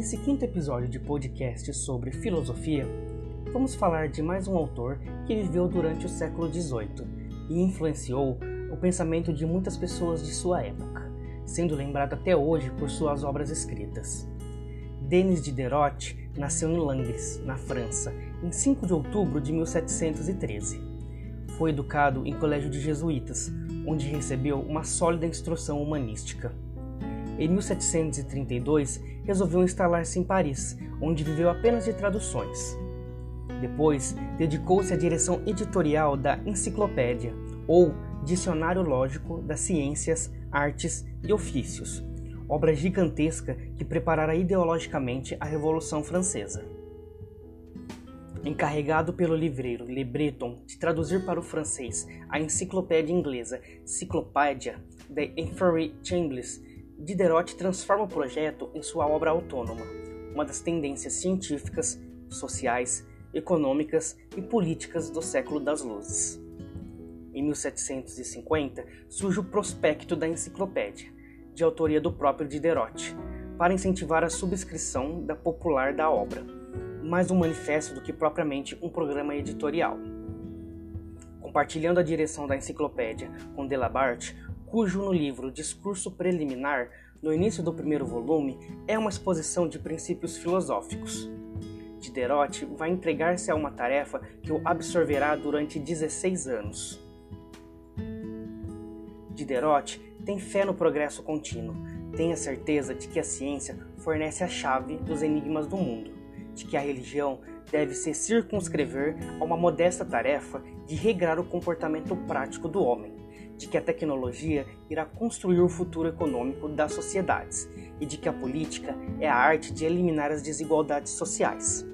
Nesse quinto episódio de podcast sobre filosofia, vamos falar de mais um autor que viveu durante o século XVIII e influenciou o pensamento de muitas pessoas de sua época, sendo lembrado até hoje por suas obras escritas. Denis Diderot nasceu em Langres, na França, em 5 de outubro de 1713. Foi educado em colégio de jesuítas, onde recebeu uma sólida instrução humanística. Em 1732, resolveu instalar-se em Paris, onde viveu apenas de traduções. Depois, dedicou-se à direção editorial da Enciclopédia, ou Dicionário Lógico das Ciências, Artes e Ofícios, obra gigantesca que preparara ideologicamente a Revolução Francesa. Encarregado pelo livreiro Le Breton de traduzir para o francês a enciclopédia inglesa Cyclopedia de Inferi Chambliss, Diderot transforma o projeto em sua obra autônoma, uma das tendências científicas, sociais, econômicas e políticas do século das luzes. Em 1750, surge o Prospecto da Enciclopédia, de autoria do próprio Diderot, para incentivar a subscrição da popular da obra, mais um manifesto do que propriamente um programa editorial. Compartilhando a direção da enciclopédia com Delabarte, cujo no livro Discurso Preliminar, no início do primeiro volume, é uma exposição de princípios filosóficos. Diderot vai entregar-se a uma tarefa que o absorverá durante 16 anos. Diderot tem fé no progresso contínuo, tem a certeza de que a ciência fornece a chave dos enigmas do mundo, de que a religião deve se circunscrever a uma modesta tarefa de regrar o comportamento prático do homem, de que a tecnologia irá construir o futuro econômico das sociedades e de que a política é a arte de eliminar as desigualdades sociais.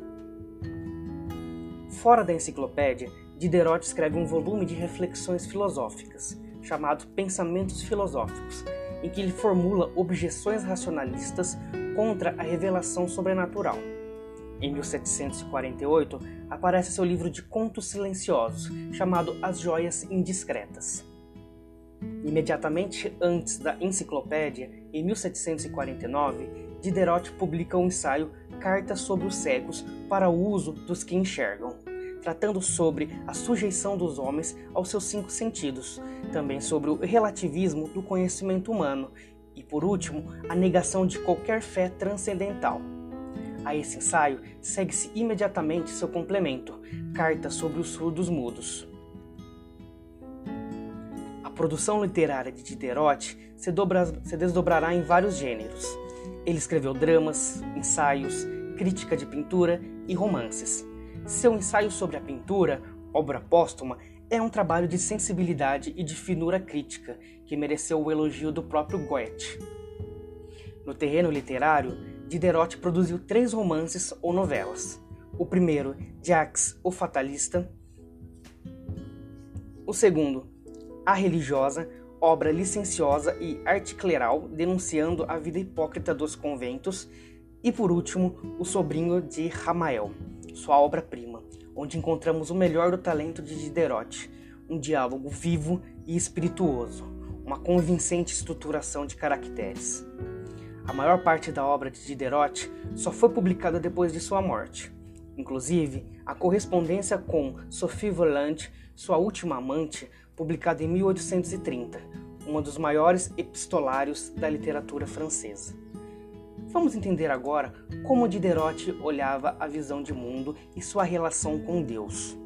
Fora da enciclopédia, Diderot escreve um volume de reflexões filosóficas, chamado Pensamentos Filosóficos, em que ele formula objeções racionalistas contra a revelação sobrenatural. Em 1748, aparece seu livro de contos silenciosos, chamado As Joias Indiscretas. Imediatamente antes da enciclopédia, em 1749, Diderot publica o um ensaio Cartas sobre os Cegos para o uso dos que enxergam, tratando sobre a sujeição dos homens aos seus cinco sentidos, também sobre o relativismo do conhecimento humano e, por último, a negação de qualquer fé transcendental. A esse ensaio segue-se imediatamente seu complemento, Cartas sobre os Surdos Mudos produção literária de Diderot se, dobra, se desdobrará em vários gêneros. Ele escreveu dramas, ensaios, crítica de pintura e romances. Seu ensaio sobre a pintura, obra póstuma, é um trabalho de sensibilidade e de finura crítica que mereceu o elogio do próprio Goethe. No terreno literário, Diderot produziu três romances ou novelas. O primeiro, Jacques o Fatalista. O segundo, a Religiosa, obra licenciosa e articleral denunciando a vida hipócrita dos conventos, e por último, O Sobrinho de Ramael, sua obra-prima, onde encontramos o melhor do talento de Diderot, um diálogo vivo e espirituoso, uma convincente estruturação de caracteres. A maior parte da obra de Diderot só foi publicada depois de sua morte. Inclusive, a correspondência com Sophie Volant, sua última amante, publicado em 1830, um dos maiores epistolários da literatura francesa. Vamos entender agora como Diderot olhava a visão de mundo e sua relação com Deus.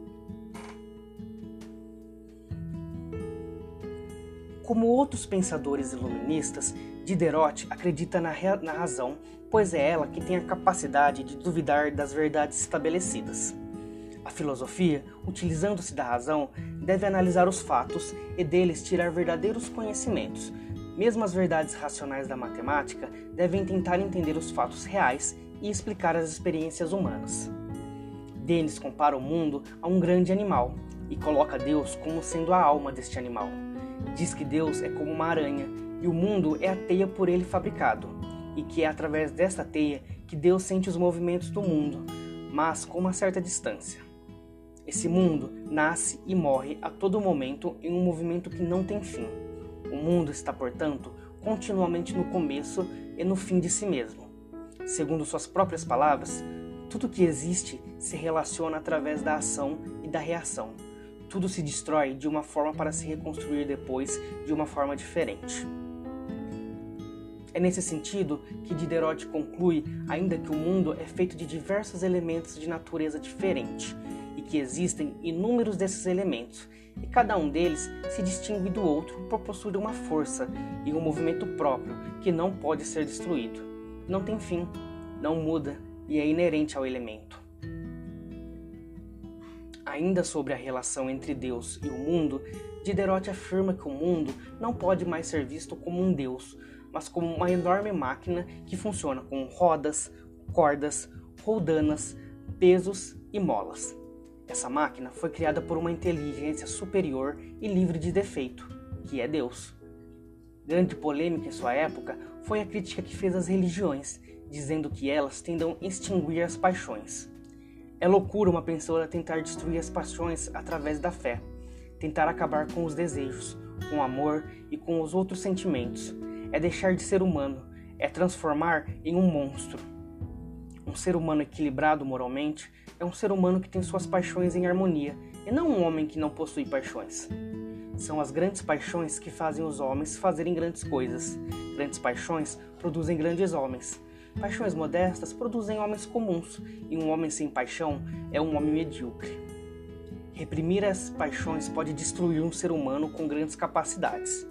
Como outros pensadores iluministas, Diderot acredita na, na razão, pois é ela que tem a capacidade de duvidar das verdades estabelecidas. A filosofia, utilizando-se da razão, deve analisar os fatos e deles tirar verdadeiros conhecimentos. Mesmo as verdades racionais da matemática devem tentar entender os fatos reais e explicar as experiências humanas. Denis compara o mundo a um grande animal e coloca Deus como sendo a alma deste animal. Diz que Deus é como uma aranha e o mundo é a teia por ele fabricado, e que é através desta teia que Deus sente os movimentos do mundo, mas com uma certa distância. Esse mundo nasce e morre a todo momento em um movimento que não tem fim. O mundo está, portanto, continuamente no começo e no fim de si mesmo. Segundo suas próprias palavras, tudo que existe se relaciona através da ação e da reação. Tudo se destrói de uma forma para se reconstruir depois de uma forma diferente. É nesse sentido que Diderot conclui ainda que o mundo é feito de diversos elementos de natureza diferente que existem inúmeros desses elementos, e cada um deles se distingue do outro por possuir uma força e um movimento próprio que não pode ser destruído. Não tem fim, não muda e é inerente ao elemento. Ainda sobre a relação entre Deus e o mundo, Diderot afirma que o mundo não pode mais ser visto como um Deus, mas como uma enorme máquina que funciona com rodas, cordas, roldanas, pesos e molas. Essa máquina foi criada por uma inteligência superior e livre de defeito, que é Deus. Grande polêmica em sua época foi a crítica que fez às religiões, dizendo que elas tendam a extinguir as paixões. É loucura uma pessoa tentar destruir as paixões através da fé, tentar acabar com os desejos, com o amor e com os outros sentimentos, é deixar de ser humano, é transformar em um monstro. Um ser humano equilibrado moralmente é um ser humano que tem suas paixões em harmonia e não um homem que não possui paixões. São as grandes paixões que fazem os homens fazerem grandes coisas. Grandes paixões produzem grandes homens. Paixões modestas produzem homens comuns, e um homem sem paixão é um homem medíocre. Reprimir as paixões pode destruir um ser humano com grandes capacidades.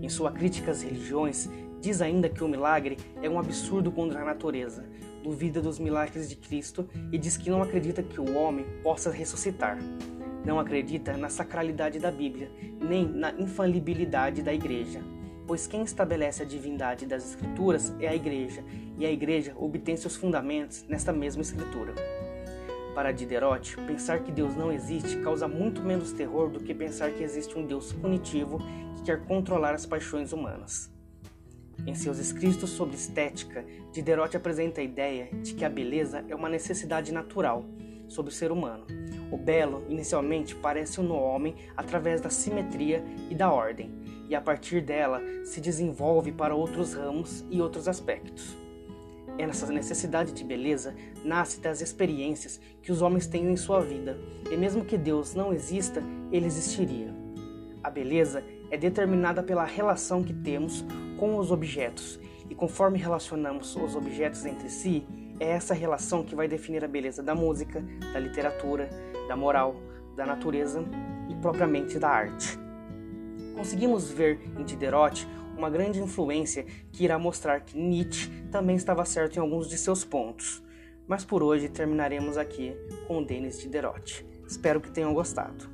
Em sua crítica às religiões, diz ainda que o milagre é um absurdo contra a natureza, duvida dos milagres de Cristo e diz que não acredita que o homem possa ressuscitar. Não acredita na sacralidade da Bíblia, nem na infalibilidade da Igreja, pois quem estabelece a divindade das Escrituras é a Igreja, e a Igreja obtém seus fundamentos nesta mesma Escritura. Para Diderot, pensar que Deus não existe causa muito menos terror do que pensar que existe um Deus punitivo que quer controlar as paixões humanas. Em seus escritos sobre estética, Diderot apresenta a ideia de que a beleza é uma necessidade natural sobre o ser humano. O belo, inicialmente, parece no homem através da simetria e da ordem, e a partir dela se desenvolve para outros ramos e outros aspectos. Essa necessidade de beleza nasce das experiências que os homens têm em sua vida, e mesmo que Deus não exista, ele existiria. A beleza é determinada pela relação que temos com os objetos, e conforme relacionamos os objetos entre si, é essa relação que vai definir a beleza da música, da literatura, da moral, da natureza e propriamente da arte. Conseguimos ver em Diderot uma grande influência que irá mostrar que Nietzsche também estava certo em alguns de seus pontos. Mas por hoje terminaremos aqui com Denis Diderot. Espero que tenham gostado.